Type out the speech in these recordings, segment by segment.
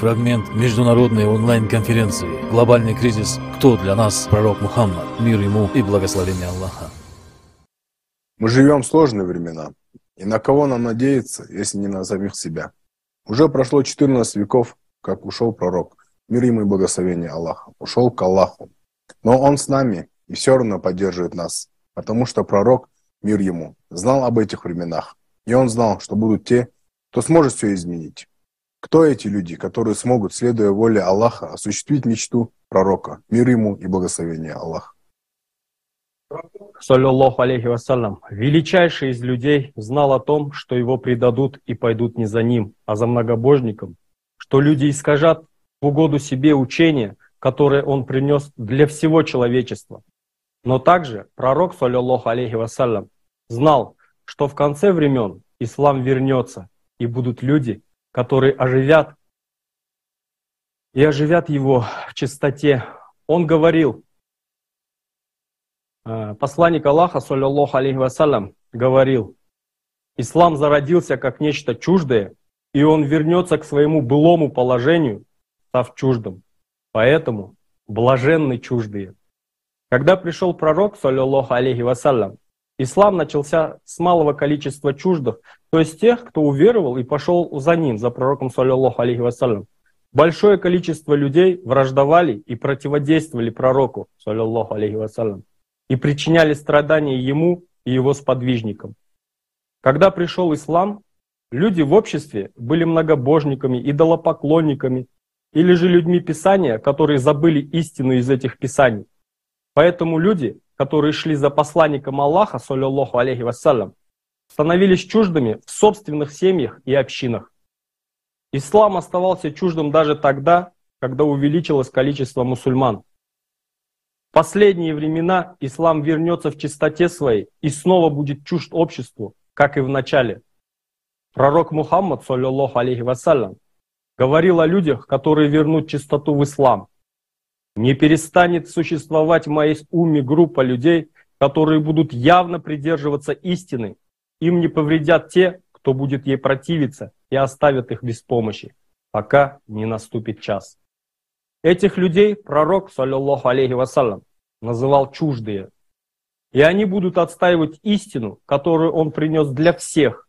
Фрагмент международной онлайн-конференции «Глобальный кризис. Кто для нас пророк Мухаммад? Мир ему и благословение Аллаха». Мы живем в сложные времена. И на кого нам надеяться, если не на самих себя? Уже прошло 14 веков, как ушел пророк. Мир ему и благословение Аллаха. Ушел к Аллаху. Но он с нами и все равно поддерживает нас. Потому что пророк, мир ему, знал об этих временах. И он знал, что будут те, кто сможет все изменить. Кто эти люди, которые смогут, следуя воле Аллаха, осуществить мечту пророка, мир ему и благословение Аллаха? Саллиллаху алейхи вассалям, величайший из людей знал о том, что его предадут и пойдут не за ним, а за многобожником, что люди искажат в угоду себе учение, которое он принес для всего человечества. Но также пророк, саллиллаху алейхи вассалям, знал, что в конце времен ислам вернется, и будут люди, которые оживят и оживят его в чистоте. Он говорил, э, посланник Аллаха, саллиллаху алейхи вассалям, говорил, ислам зародился как нечто чуждое, и он вернется к своему былому положению, став чуждым. Поэтому блаженны чуждые. Когда пришел пророк, саллиллаху алейхи вассалям, ислам начался с малого количества чуждых, то есть тех, кто уверовал и пошел за ним, за пророком, саллиллаху алейхи вассалям. Большое количество людей враждовали и противодействовали пророку, саллиллаху алейхи вассалям, и причиняли страдания ему и его сподвижникам. Когда пришел ислам, люди в обществе были многобожниками, идолопоклонниками, или же людьми Писания, которые забыли истину из этих Писаний. Поэтому люди, которые шли за посланником Аллаха, саллиллаху алейхи вассалям, становились чуждыми в собственных семьях и общинах. Ислам оставался чуждым даже тогда, когда увеличилось количество мусульман. В последние времена ислам вернется в чистоте своей и снова будет чужд обществу, как и в начале. Пророк Мухаммад, саллиллаху алейхи вассалям, говорил о людях, которые вернут чистоту в ислам. Не перестанет существовать в моей уме группа людей, которые будут явно придерживаться истины им не повредят те, кто будет ей противиться и оставят их без помощи, пока не наступит час. Этих людей пророк, саллиллаху алейхи вассалям, называл чуждые. И они будут отстаивать истину, которую он принес для всех.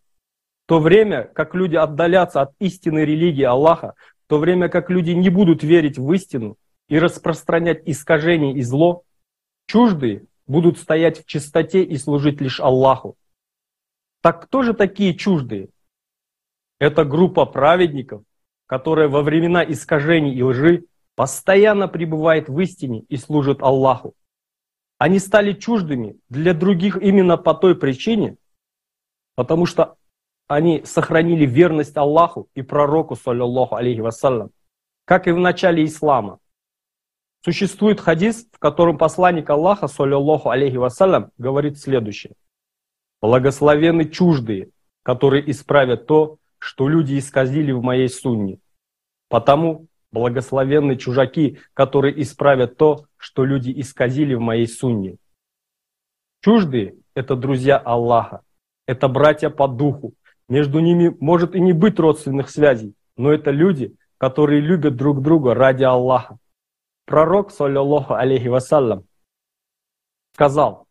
В то время, как люди отдалятся от истинной религии Аллаха, в то время, как люди не будут верить в истину и распространять искажение и зло, чуждые будут стоять в чистоте и служить лишь Аллаху. Так кто же такие чуждые? Это группа праведников, которая во времена искажений и лжи постоянно пребывает в истине и служит Аллаху. Они стали чуждыми для других именно по той причине, потому что они сохранили верность Аллаху и пророку, саллиллаху алейхи вассалям, как и в начале ислама. Существует хадис, в котором посланник Аллаха, саллиллаху алейхи вассалям, говорит следующее. Благословены чуждые, которые исправят то, что люди исказили в моей сунне. Потому благословенны чужаки, которые исправят то, что люди исказили в моей сунне. Чуждые – это друзья Аллаха, это братья по духу. Между ними может и не быть родственных связей, но это люди, которые любят друг друга ради Аллаха. Пророк, саллиллаху алейхи вассалям, сказал,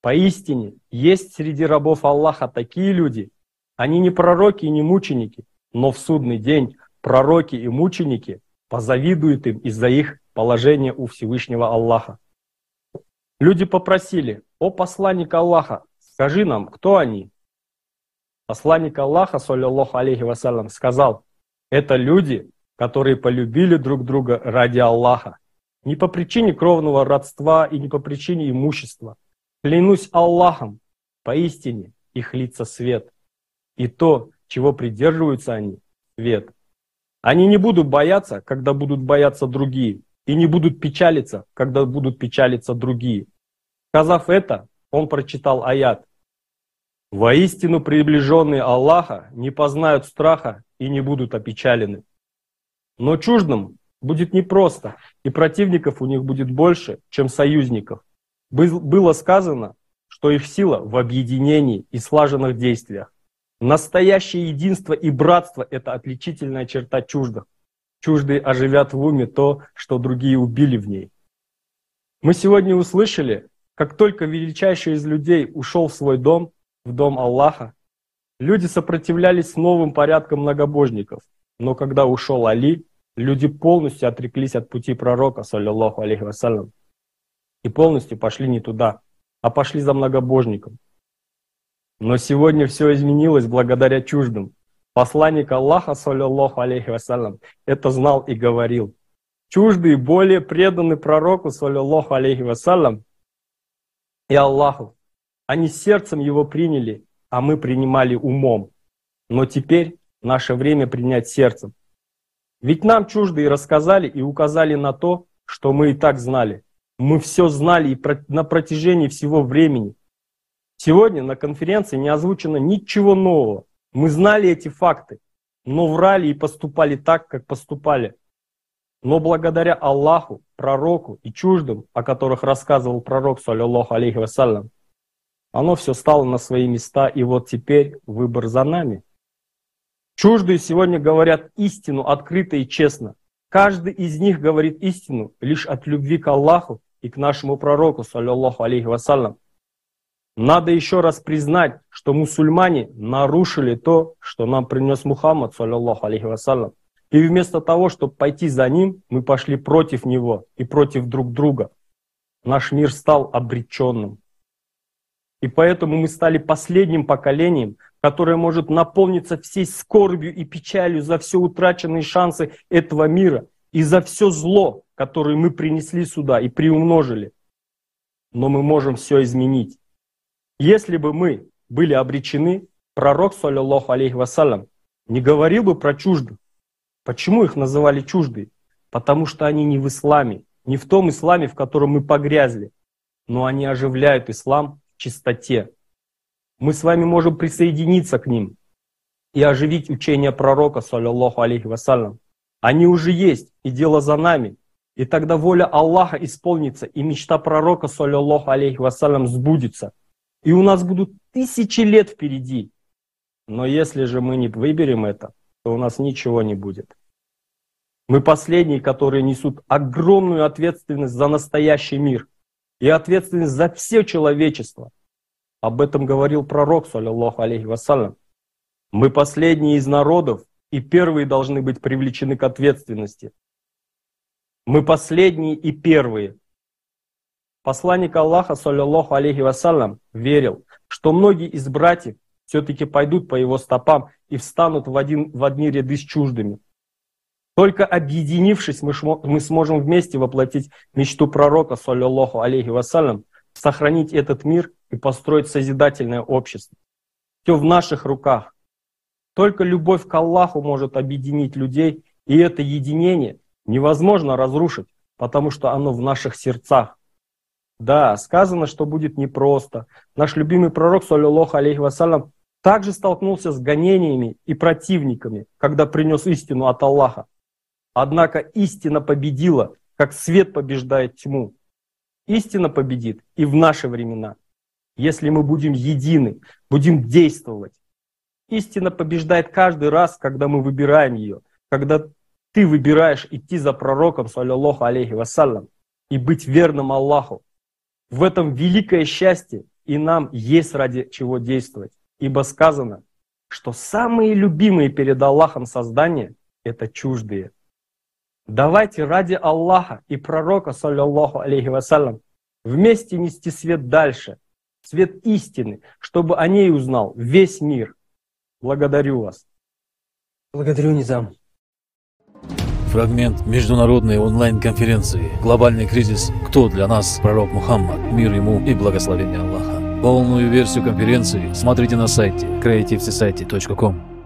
Поистине, есть среди рабов Аллаха такие люди, они не пророки и не мученики, но в судный день пророки и мученики позавидуют им из-за их положения у Всевышнего Аллаха. Люди попросили, о посланник Аллаха, скажи нам, кто они? Посланник Аллаха, саллиллаху алейхи вассалям, сказал, это люди, которые полюбили друг друга ради Аллаха, не по причине кровного родства и не по причине имущества – Клянусь Аллахом, поистине их лица свет, и то, чего придерживаются они, свет. Они не будут бояться, когда будут бояться другие, и не будут печалиться, когда будут печалиться другие. Сказав это, он прочитал аят. Воистину приближенные Аллаха не познают страха и не будут опечалены. Но чуждым будет непросто, и противников у них будет больше, чем союзников было сказано, что их сила в объединении и слаженных действиях. Настоящее единство и братство – это отличительная черта чуждых. Чуждые оживят в уме то, что другие убили в ней. Мы сегодня услышали, как только величайший из людей ушел в свой дом, в дом Аллаха, люди сопротивлялись новым порядкам многобожников. Но когда ушел Али, люди полностью отреклись от пути пророка, саллиллаху алейхи вассалям, и полностью пошли не туда, а пошли за многобожником. Но сегодня все изменилось благодаря чуждым. Посланник Аллаха, саллиллаху алейхи вассалям, это знал и говорил. Чуждые более преданы пророку, саллиллаху алейхи вассалям, и Аллаху. Они сердцем его приняли, а мы принимали умом. Но теперь наше время принять сердцем. Ведь нам чуждые рассказали и указали на то, что мы и так знали. Мы все знали и на протяжении всего времени. Сегодня на конференции не озвучено ничего нового. Мы знали эти факты, но врали и поступали так, как поступали. Но благодаря Аллаху, пророку и чуждым, о которых рассказывал пророк, саллиллаху алейхи вассалям, оно все стало на свои места, и вот теперь выбор за нами. Чуждые сегодня говорят истину открыто и честно. Каждый из них говорит истину лишь от любви к Аллаху и к нашему пророку, саллиллаху алейхи вассалям. Надо еще раз признать, что мусульмане нарушили то, что нам принес Мухаммад, саллиллаху алейхи вассалям. И вместо того, чтобы пойти за ним, мы пошли против него и против друг друга. Наш мир стал обреченным. И поэтому мы стали последним поколением, которое может наполниться всей скорбью и печалью за все утраченные шансы этого мира и за все зло, которое мы принесли сюда и приумножили. Но мы можем все изменить. Если бы мы были обречены, пророк, саллиллаху алейхи вассалям, не говорил бы про чуждых. Почему их называли чуждые? Потому что они не в исламе, не в том исламе, в котором мы погрязли, но они оживляют ислам в чистоте. Мы с вами можем присоединиться к ним и оживить учение пророка, саллиллаху алейхи вассалям. Они уже есть, и дело за нами. И тогда воля Аллаха исполнится, и мечта пророка, саллиллаху алейхи вассалям, сбудется. И у нас будут тысячи лет впереди. Но если же мы не выберем это, то у нас ничего не будет. Мы последние, которые несут огромную ответственность за настоящий мир и ответственность за все человечество. Об этом говорил пророк, саллиллаху алейхи вассалям. Мы последние из народов и первые должны быть привлечены к ответственности. Мы последние и первые. Посланник Аллаха, саллиллаху алейхи вассалям, верил, что многие из братьев все-таки пойдут по его стопам и встанут в, один, в одни ряды с чуждыми. Только объединившись, мы, мы сможем вместе воплотить мечту пророка, саллиллаху алейхи вассалям, сохранить этот мир и построить созидательное общество. Все в наших руках. Только любовь к Аллаху может объединить людей, и это единение невозможно разрушить, потому что оно в наших сердцах. Да, сказано, что будет непросто. Наш любимый пророк, саллиллаху алейхи вассалям, также столкнулся с гонениями и противниками, когда принес истину от Аллаха. Однако истина победила, как свет побеждает тьму. Истина победит и в наши времена, если мы будем едины, будем действовать. Истина побеждает каждый раз, когда мы выбираем ее, когда ты выбираешь идти за пророком, саллиллаху алейхи вассалям, и быть верным Аллаху. В этом великое счастье, и нам есть ради чего действовать. Ибо сказано, что самые любимые перед Аллахом создания – это чуждые – Давайте ради Аллаха и пророка, саллиллаху алейхи вассалям, вместе нести свет дальше, свет истины, чтобы о ней узнал весь мир. Благодарю вас. Благодарю, Низам. Фрагмент международной онлайн-конференции «Глобальный кризис. Кто для нас пророк Мухаммад? Мир ему и благословение Аллаха». Полную версию конференции смотрите на сайте creativesociety.com.